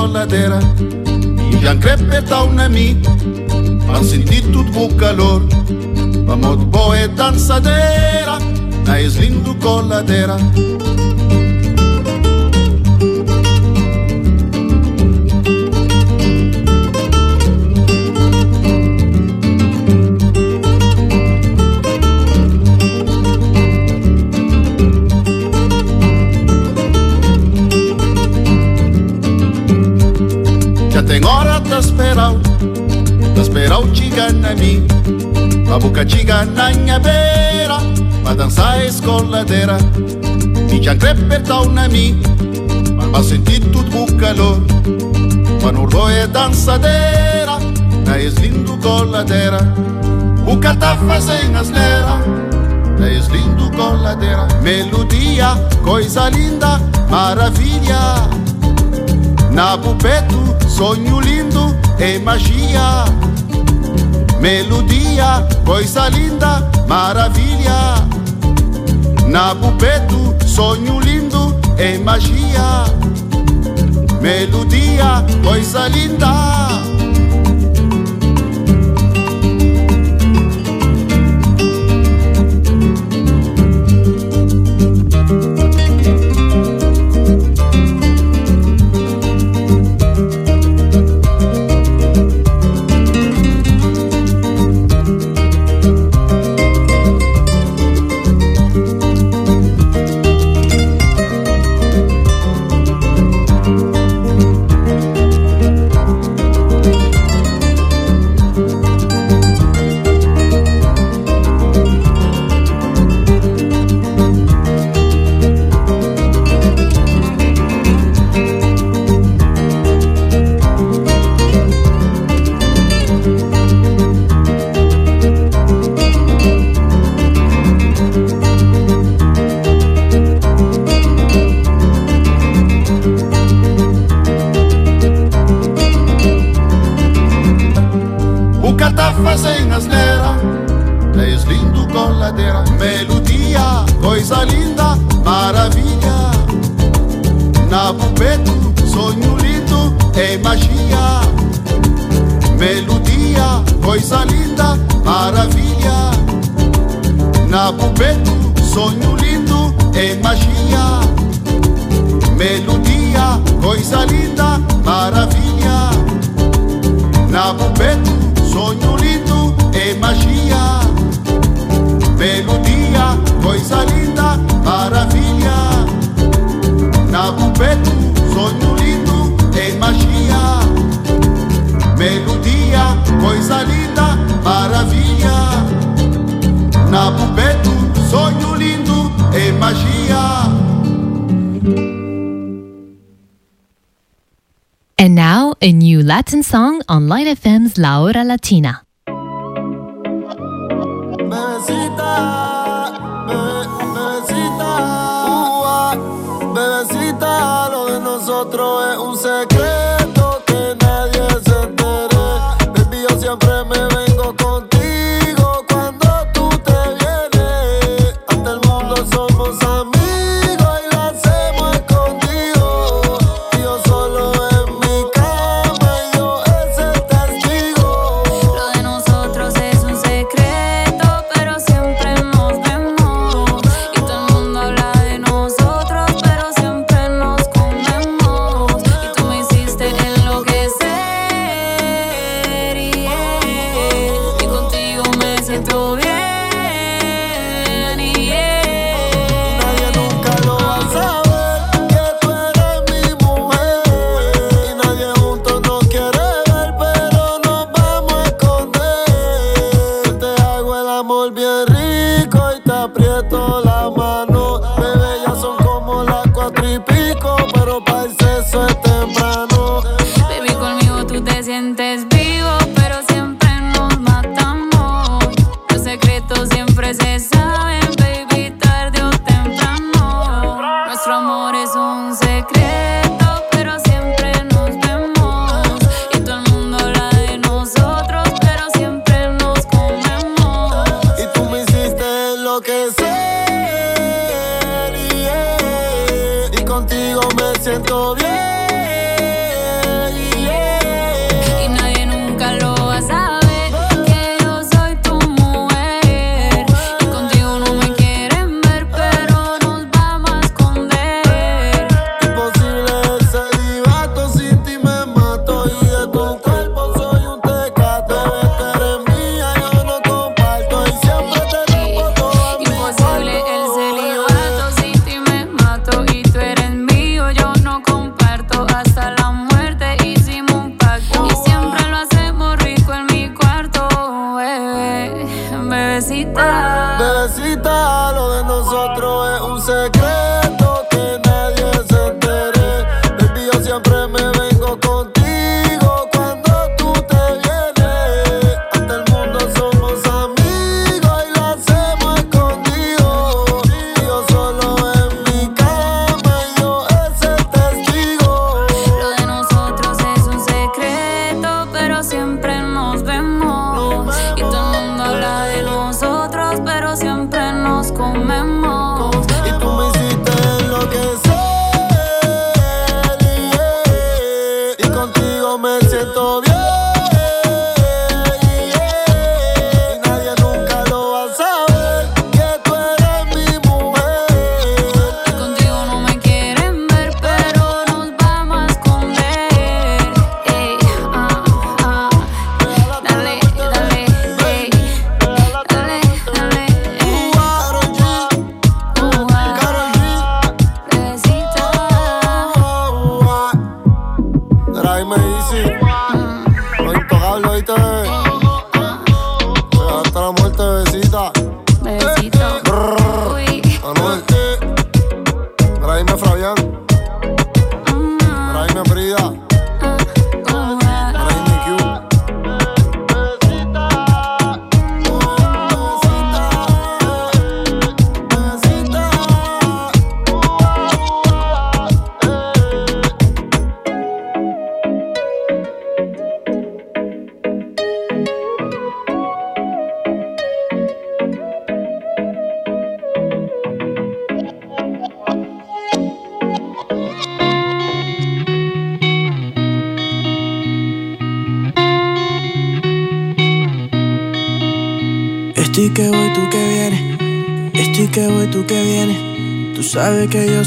colatera I-am crepetat un amic Am sentit tudo calor. Vamos boa dançadeira Na eslindo coladeira Tá tasperal Tasperal tá tiganani Babuca tigananha beira Pra dançar escoladeira. Minha crepertal na mi Mas sentido do calor. Panurdo é dançadeira Na eslindo coladeira. O tá fazendo asneira na lindo coladeira, melodia, coisa linda, maravilha. Nabo preto, sonho lindo e magia. Melodia, coisa linda, maravilha. Nabo preto, sonho lindo e magia. Melodia, coisa linda. coisa linda, maravilha. Na Nabubeto, sonho lindo, é magia. Melodia, coisa linda, maravilha. Na Nabubeto, sonho lindo. magia. And now, a new Latin song on Light FM's La Hora Latina.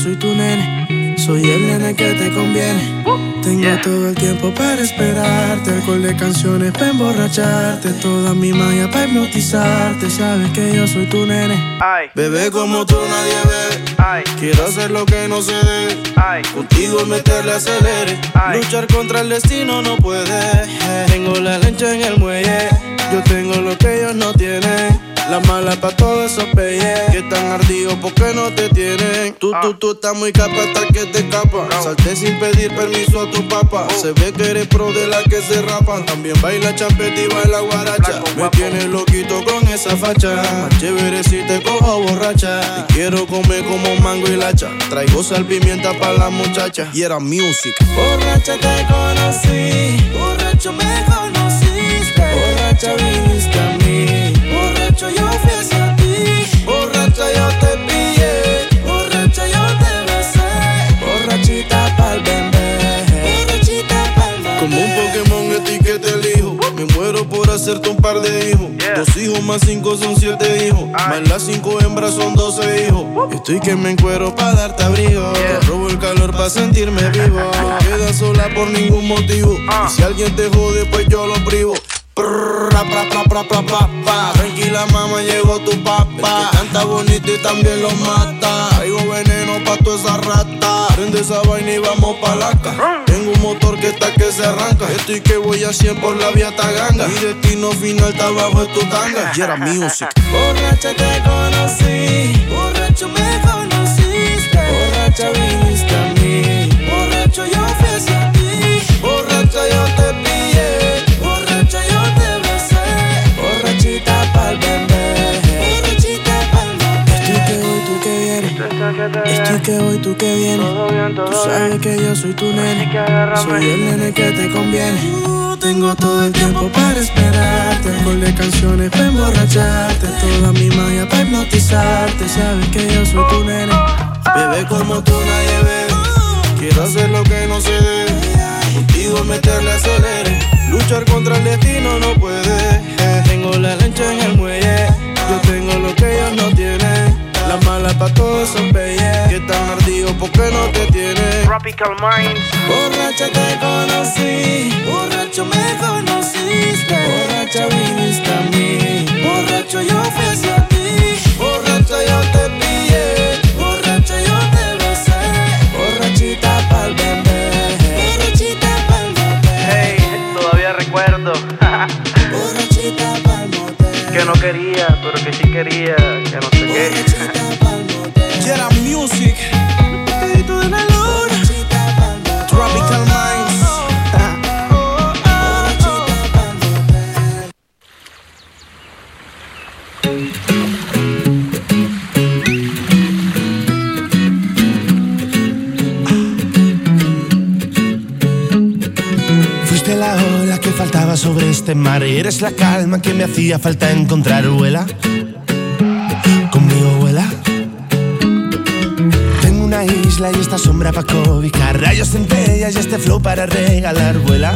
Soy tu nene. Soy el nene que te conviene. Tengo todo el tiempo para esperarte. Alcohol de canciones para emborracharte. Toda mi magia para hipnotizarte. Sabes que yo soy tu nene. Bebé como tú nadie ve. Quiero hacer lo que no se debe. Contigo meterle acelere. Luchar contra el destino no puede. Tengo la lancha en el muelle. Yo tengo lo que ellos no tienen. La mala pa' todos esos peyes que están ardidos porque no te tienen. Tú, tú, tú estás muy capa hasta que te escapa. Salté sin pedir permiso a tu papá. Se ve que eres pro de la que se rapan. También baila champeta y baila guaracha. Me tienes loquito con esa facha. Más chévere si te cojo borracha. Y quiero comer como mango y lacha. Traigo sal pimienta para la muchacha. Y era music. Borracha te conocí. Borracho me conociste. Borracha hacerte un par de hijos. Dos hijos más cinco son siete hijos. Más las cinco hembras son doce hijos. Estoy que me encuero para darte abrigo. Te robo el calor para sentirme vivo. No quedas sola por ningún motivo. Y si alguien te jode, pues yo lo privo. Tranquila mamá, llegó tu papá. canta bonito y también lo mata. Traigo veneno pa' toda esa rata. Prende esa vaina y vamos pa' la Tengo un motor que está que se arranca. Estoy que voy a 100 por la vía taganga. Mi destino final está abajo de tu tanga. Y era music. Borracha te conocí. Borracho me conociste. Borracha viniste a mí. Borracho yo fui hacia ti. Borracha yo te pillé. Estoy que voy, tú que vienes. Tú sabes que yo soy tu nene. Soy el nene que te conviene. tengo todo el tiempo para esperarte. Con de canciones para emborracharte. Toda mi magia para hipnotizarte. Sabes que yo soy tu nene. Bebé como tú nadie ve. Quiero hacer lo que no se debe. Contigo meterle acelere. Luchar contra el destino no puede. Tengo la lancha en el muelle. Tropical Minds. Borracha te conocí. Borracho me conociste. Borracha viniste a mí. Borracho yo fui hacia ti. Borracha yo te pillé. Borracha yo te besé. Borrachita pa'l bebé. Borrachita pa'l bebé. Hey, todavía recuerdo. Borrachita pa'l bebé. Que no quería, pero que sí quería. Que no sé qué. Este mar. Y eres la calma que me hacía falta encontrar, vuela. Conmigo vuela isla y esta sombra para cobijar. Rayos, centellas y este flow para regalar Vuela,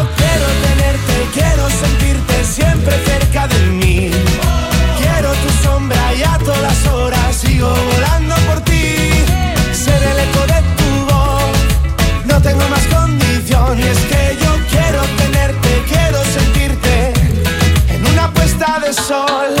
quiero sentirte siempre cerca de mí. Quiero tu sombra y a todas horas sigo volando por ti. Ser el eco de tu voz, no tengo más condición. Y es que yo quiero tenerte, quiero sentirte en una puesta de sol.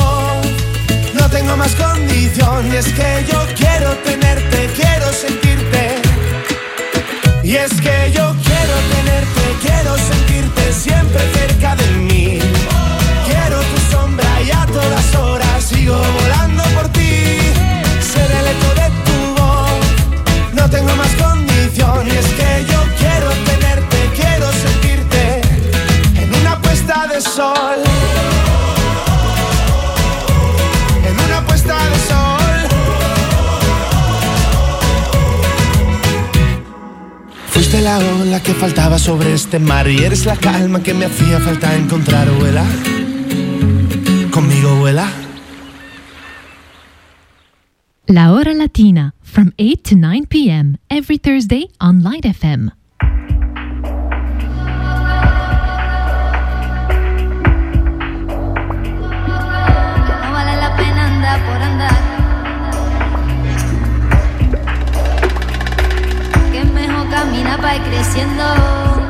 tengo más condición. Y es que yo quiero tenerte, quiero sentirte. Y es que yo quiero tenerte, quiero sentirte siempre cerca de mí. Faltaba sobre este mar y eres la calma que me hacía falta encontrar, vuela. Conmigo vuela. La Hora Latina from 8 to 9 p.m. every Thursday on Light FM. Ir creciendo.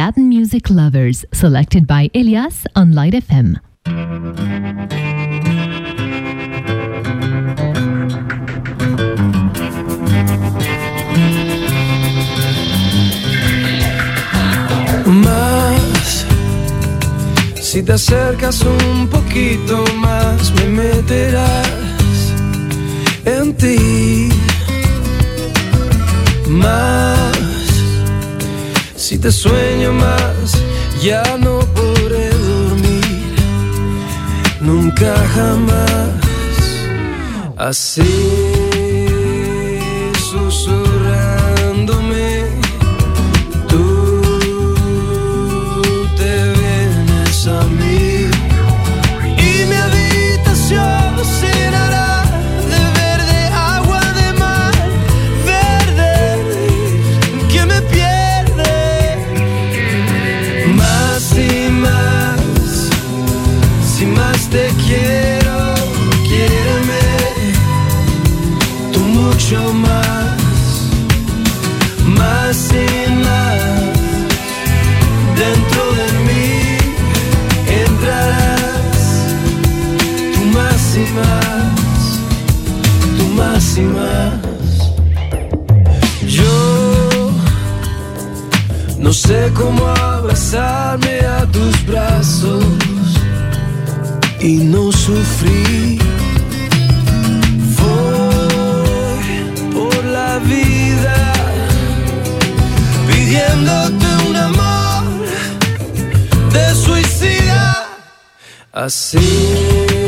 Latin music lovers, selected by Elias on Light FM. Más, si te acercas un poquito más, me meterás en ti. Más, si te sueño más, ya no podré dormir, nunca jamás. Así, no sé cómo abrazarme a tus brazos y no sufrir. Voy por la vida pidiéndote un amor de suicida. Así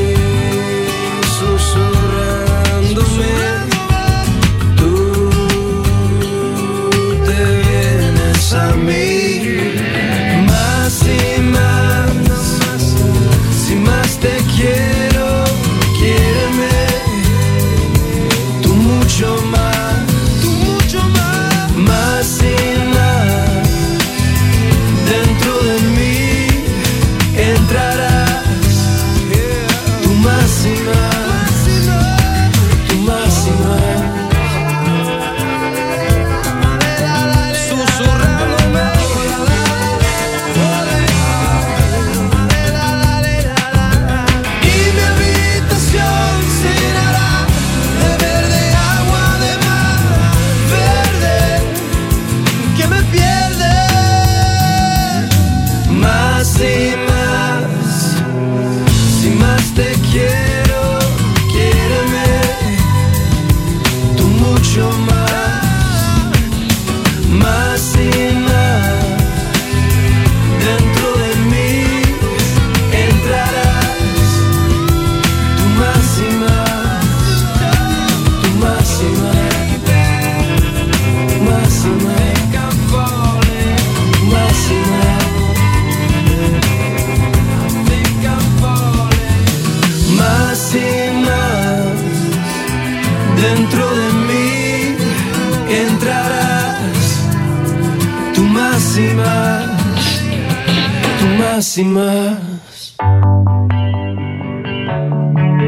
más y más.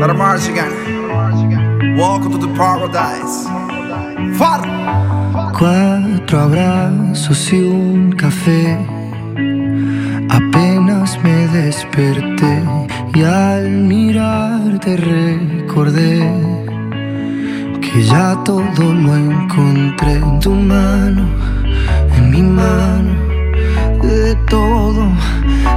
Her march again. Welcome to the paradise. Far. Cuatro abrazos y un café. Apenas me desperté y al mirarte recordé que ya todo lo encontré en tu mano, en mi mano, de todo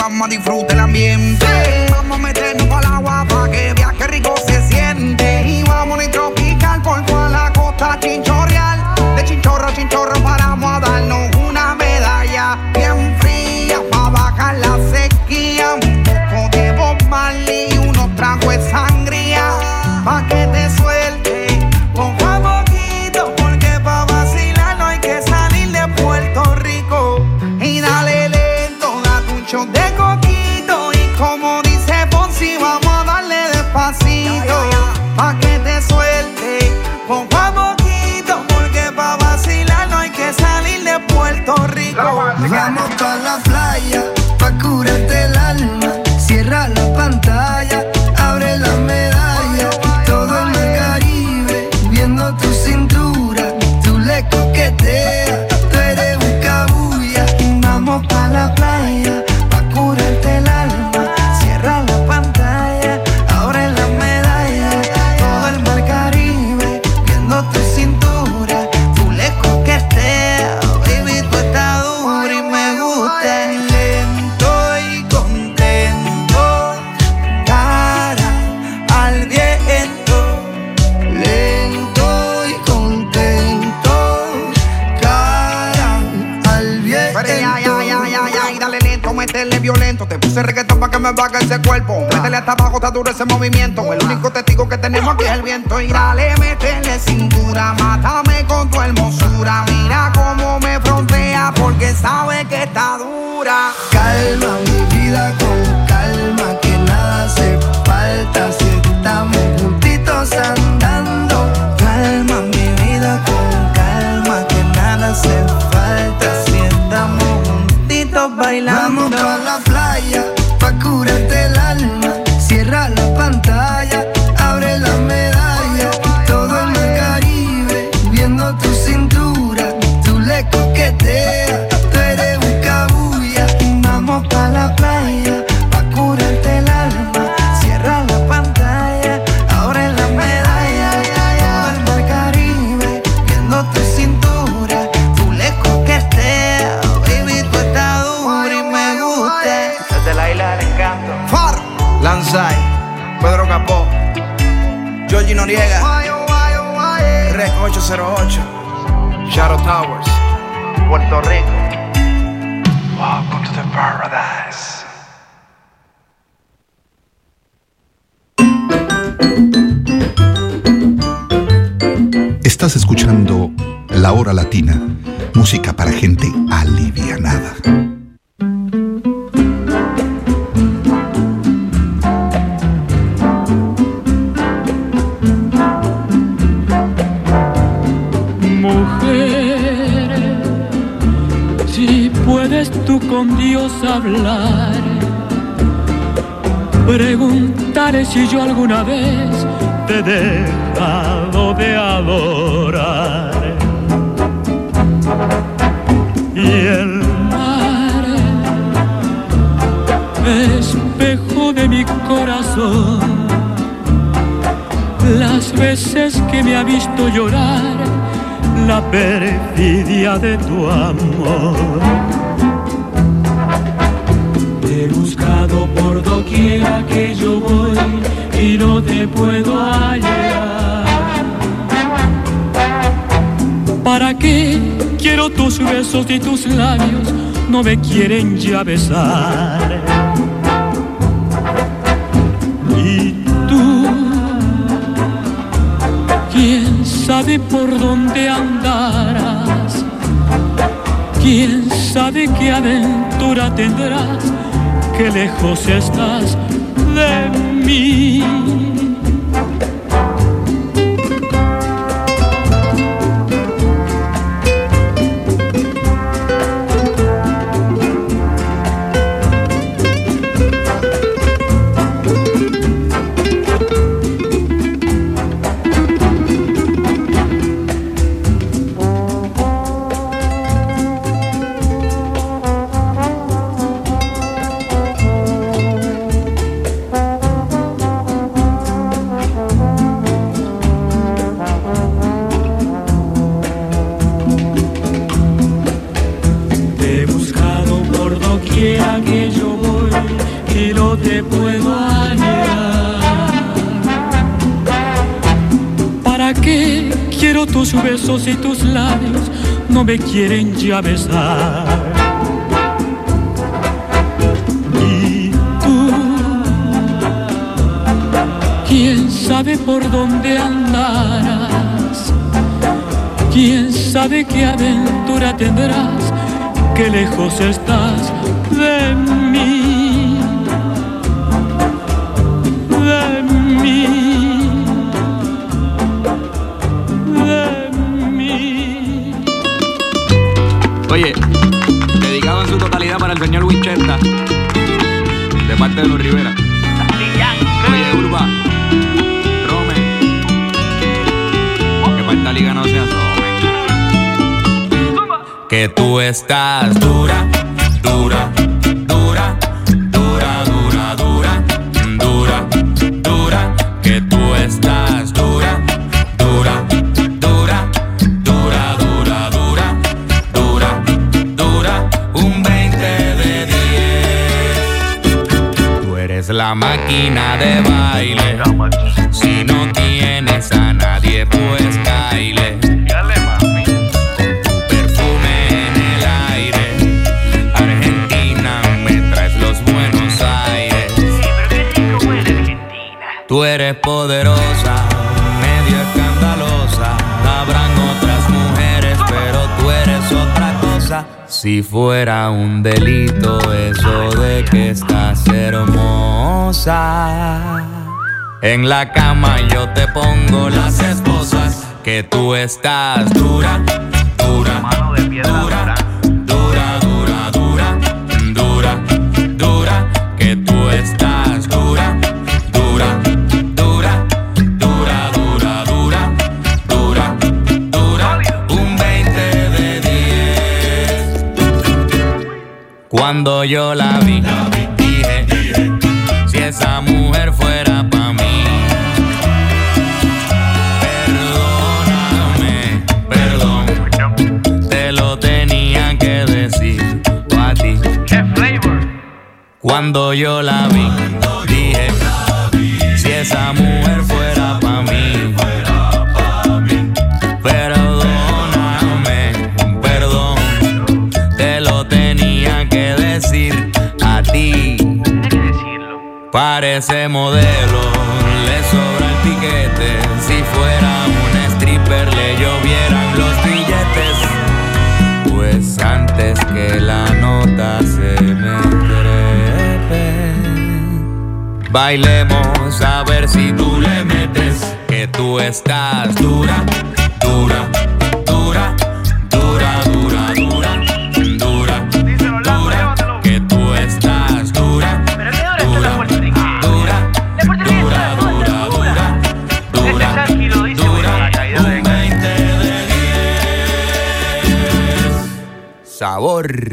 Vamos a disfrutar el ambiente. Vamos a meternos Estás escuchando La Hora Latina, música para gente alivianada. Mujer, si puedes tú con Dios hablar, preguntaré si yo alguna vez te he dejado de adorar. Y el mar, espejo de mi corazón, las veces que me ha visto llorar la perfidia de tu amor. He buscado por doquiera que yo voy y no te puedo hallar. ¿Para qué quiero tus besos y tus labios? No me quieren ya besar. Y tú ¿Quién sabe por dónde andarás? ¿Quién sabe qué aventura tendrás? Qué lejos estás de mí. Te besos y tus labios? No me quieren ya besar. Y tú, ¿quién sabe por dónde andarás? ¿Quién sabe qué aventura tendrás? Qué lejos estás de mí, de los Rivera. Oye, Urba, Rome, que para esta liga no se asome. Que tú estás dura, la máquina de baile. Si no tienes a nadie, pues caile. Tu perfume en el aire. Argentina, me traes los Buenos Aires. Tú eres poderosa. Si fuera un delito eso de que estás hermosa. En la cama yo te pongo las esposas, que tú estás dura, Cuando yo la vi, dije, si esa mujer fuera pa' mí. Perdóname, perdón, te lo tenía que decir a ti. Cuando yo la vi, Parece modelo, le sobra el piquete. Si fuera un stripper, le llovieran los billetes. Pues antes que la nota se me bailemos a ver si tú le metes. Que tú estás dura, dura, Sabor.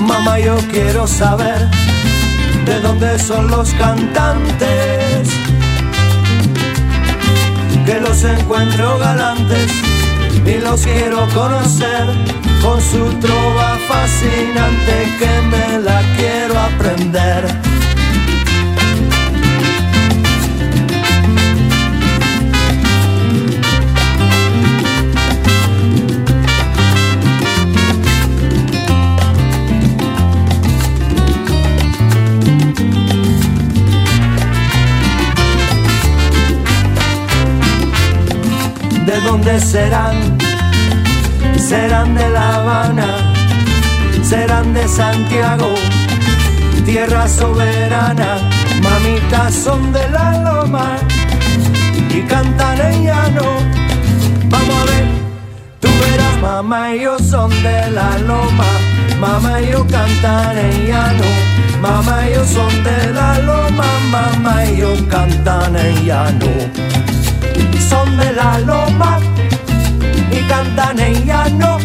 Mamá, yo quiero saber de dónde son los cantantes. Que los encuentro galantes y los quiero conocer con su trova fascinante que me la quiero aprender. ¿De dónde serán? Serán de La Habana, serán de Santiago, tierra soberana, mamitas son de la loma y cantan en llano. Vamos a ver, tú verás, mamá y yo son de la loma, mamá y yo cantan en llano, mamá y yo son de la loma, mamá y yo cantan en llano son de la loma y cantan en llano.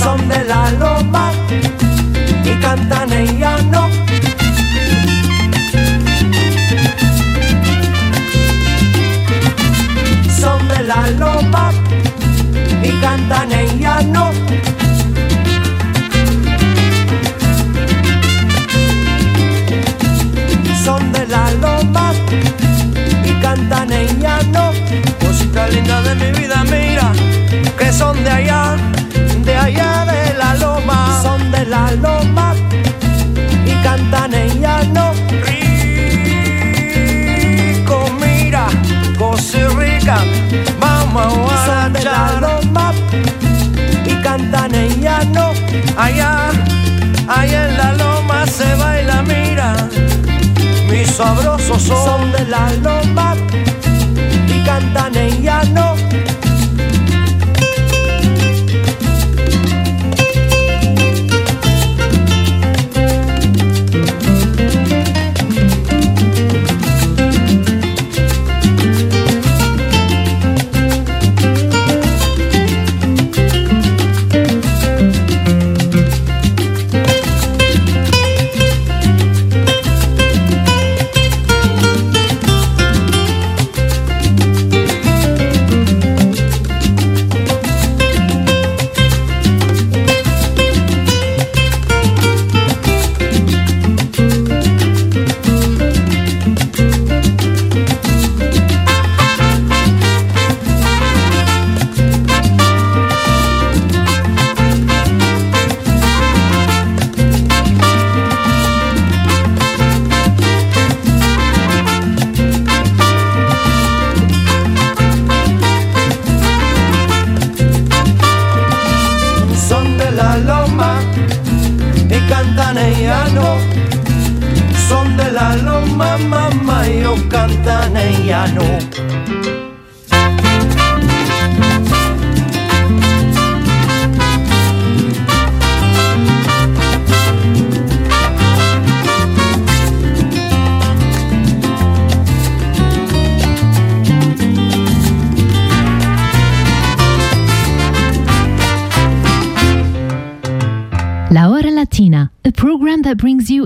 Son de la loma y cantan en llano. Son de la loma y cantan en llano. Cantan en llano. Cosita linda de mi vida, mira, que son de allá, de allá de la loma. Son de la loma y cantan en llano. Rico, mira, cosa rica, vamos a Son de la loma y cantan en llano. Allá, allá en la loma se baila, mira mis sabrosos son de la loma cantan en llano.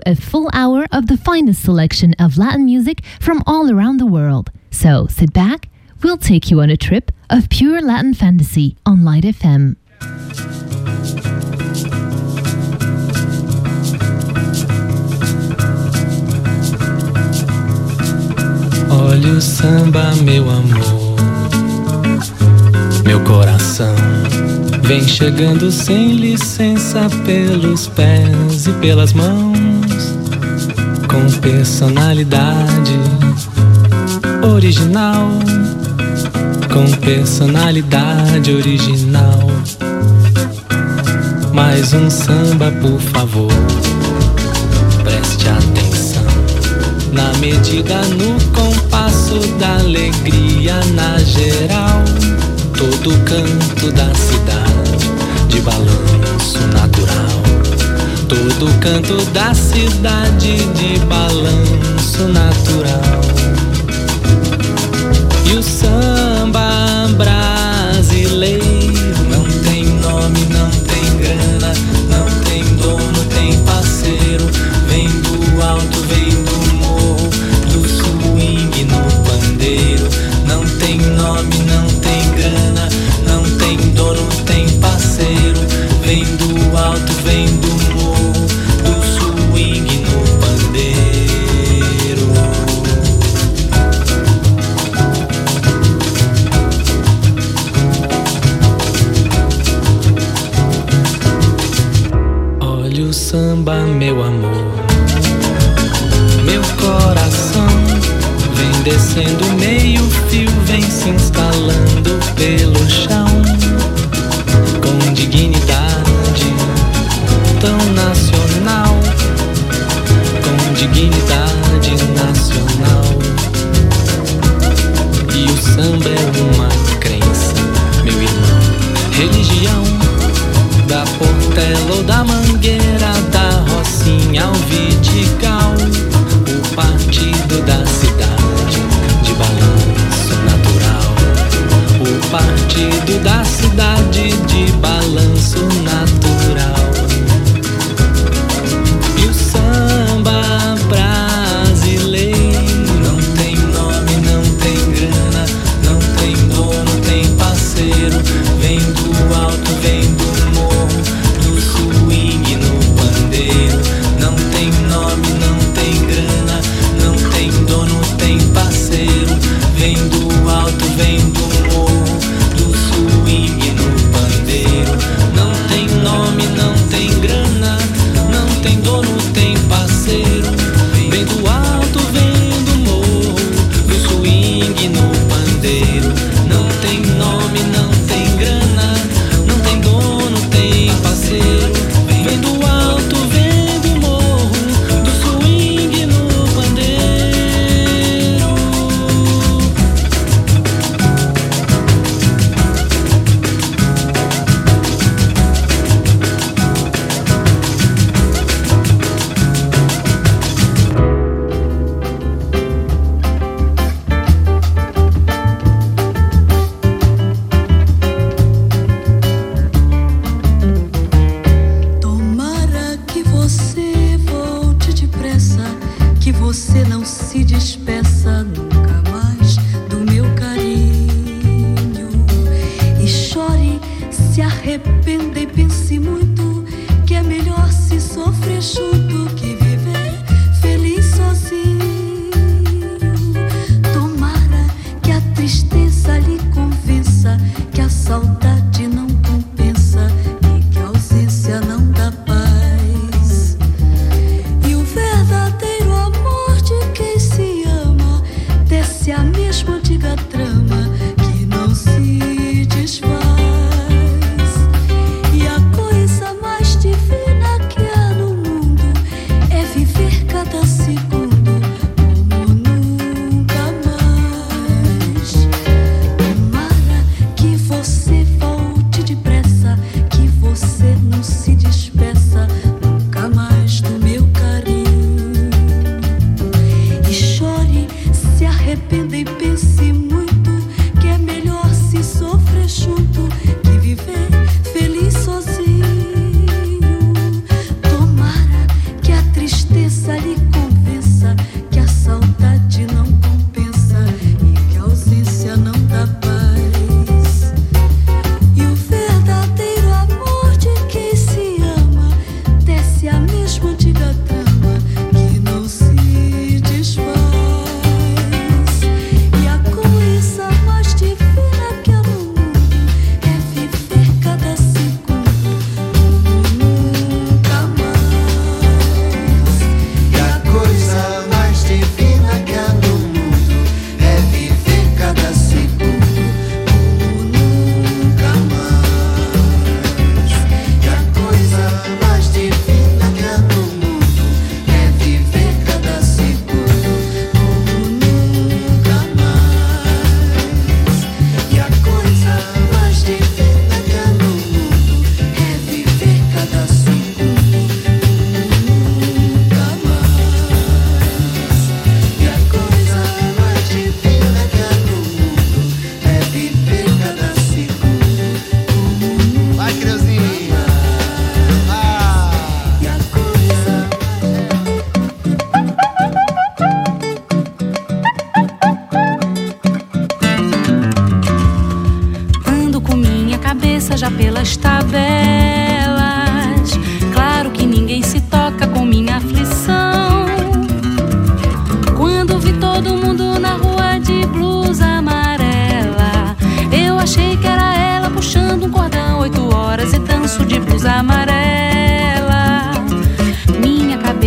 a full hour of the finest selection of Latin music from all around the world. So sit back, we'll take you on a trip of pure Latin fantasy on Light FM. Olha o samba, meu amor. Meu coração vem chegando sem licença pelos pés e pelas mãos. com personalidade original, com personalidade original. Mais um samba, por favor. Preste atenção na medida, no compasso da alegria na geral. Todo canto da cidade de balanço natural Todo canto da cidade de balanço natural.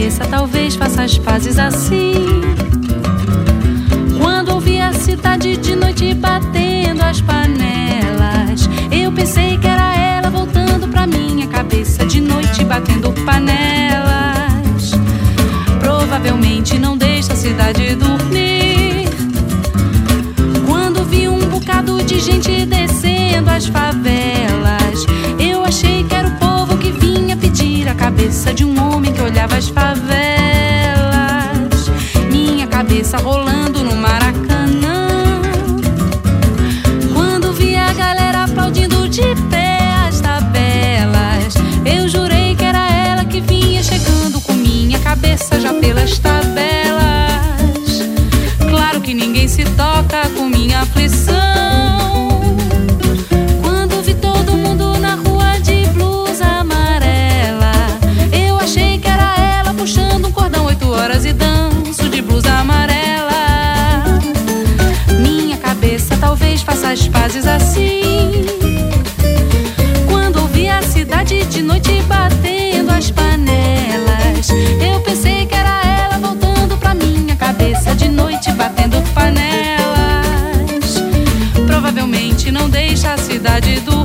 cabeça, talvez faça as pazes assim. Quando ouvi a cidade de noite batendo as panelas, eu pensei que era ela voltando pra minha cabeça de noite batendo panelas. Provavelmente não deixa a cidade dormir. Quando vi um bocado de gente descendo as favelas cabeça de um homem que olhava as favelas. Minha cabeça rolando frases assim. Quando ouvi a cidade de noite batendo as panelas, eu pensei que era ela voltando pra minha cabeça de noite batendo panelas. Provavelmente não deixa a cidade do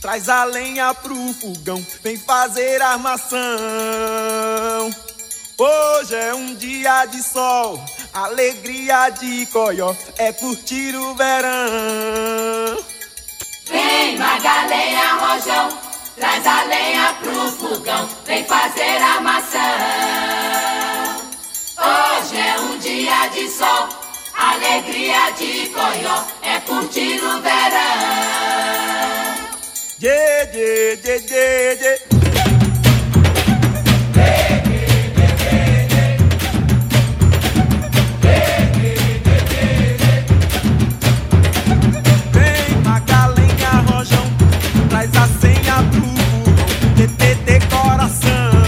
Traz a lenha pro fogão, vem fazer armação. Hoje é um dia de sol, alegria de coió, é curtir o verão. Vem, Magaleia Rojão, traz a lenha pro fogão, vem fazer armação. Hoje é um dia de sol, alegria de coió, é curtir o verão. Dê, dê, dê, dê, dê. Traz a senha pro DT decoração.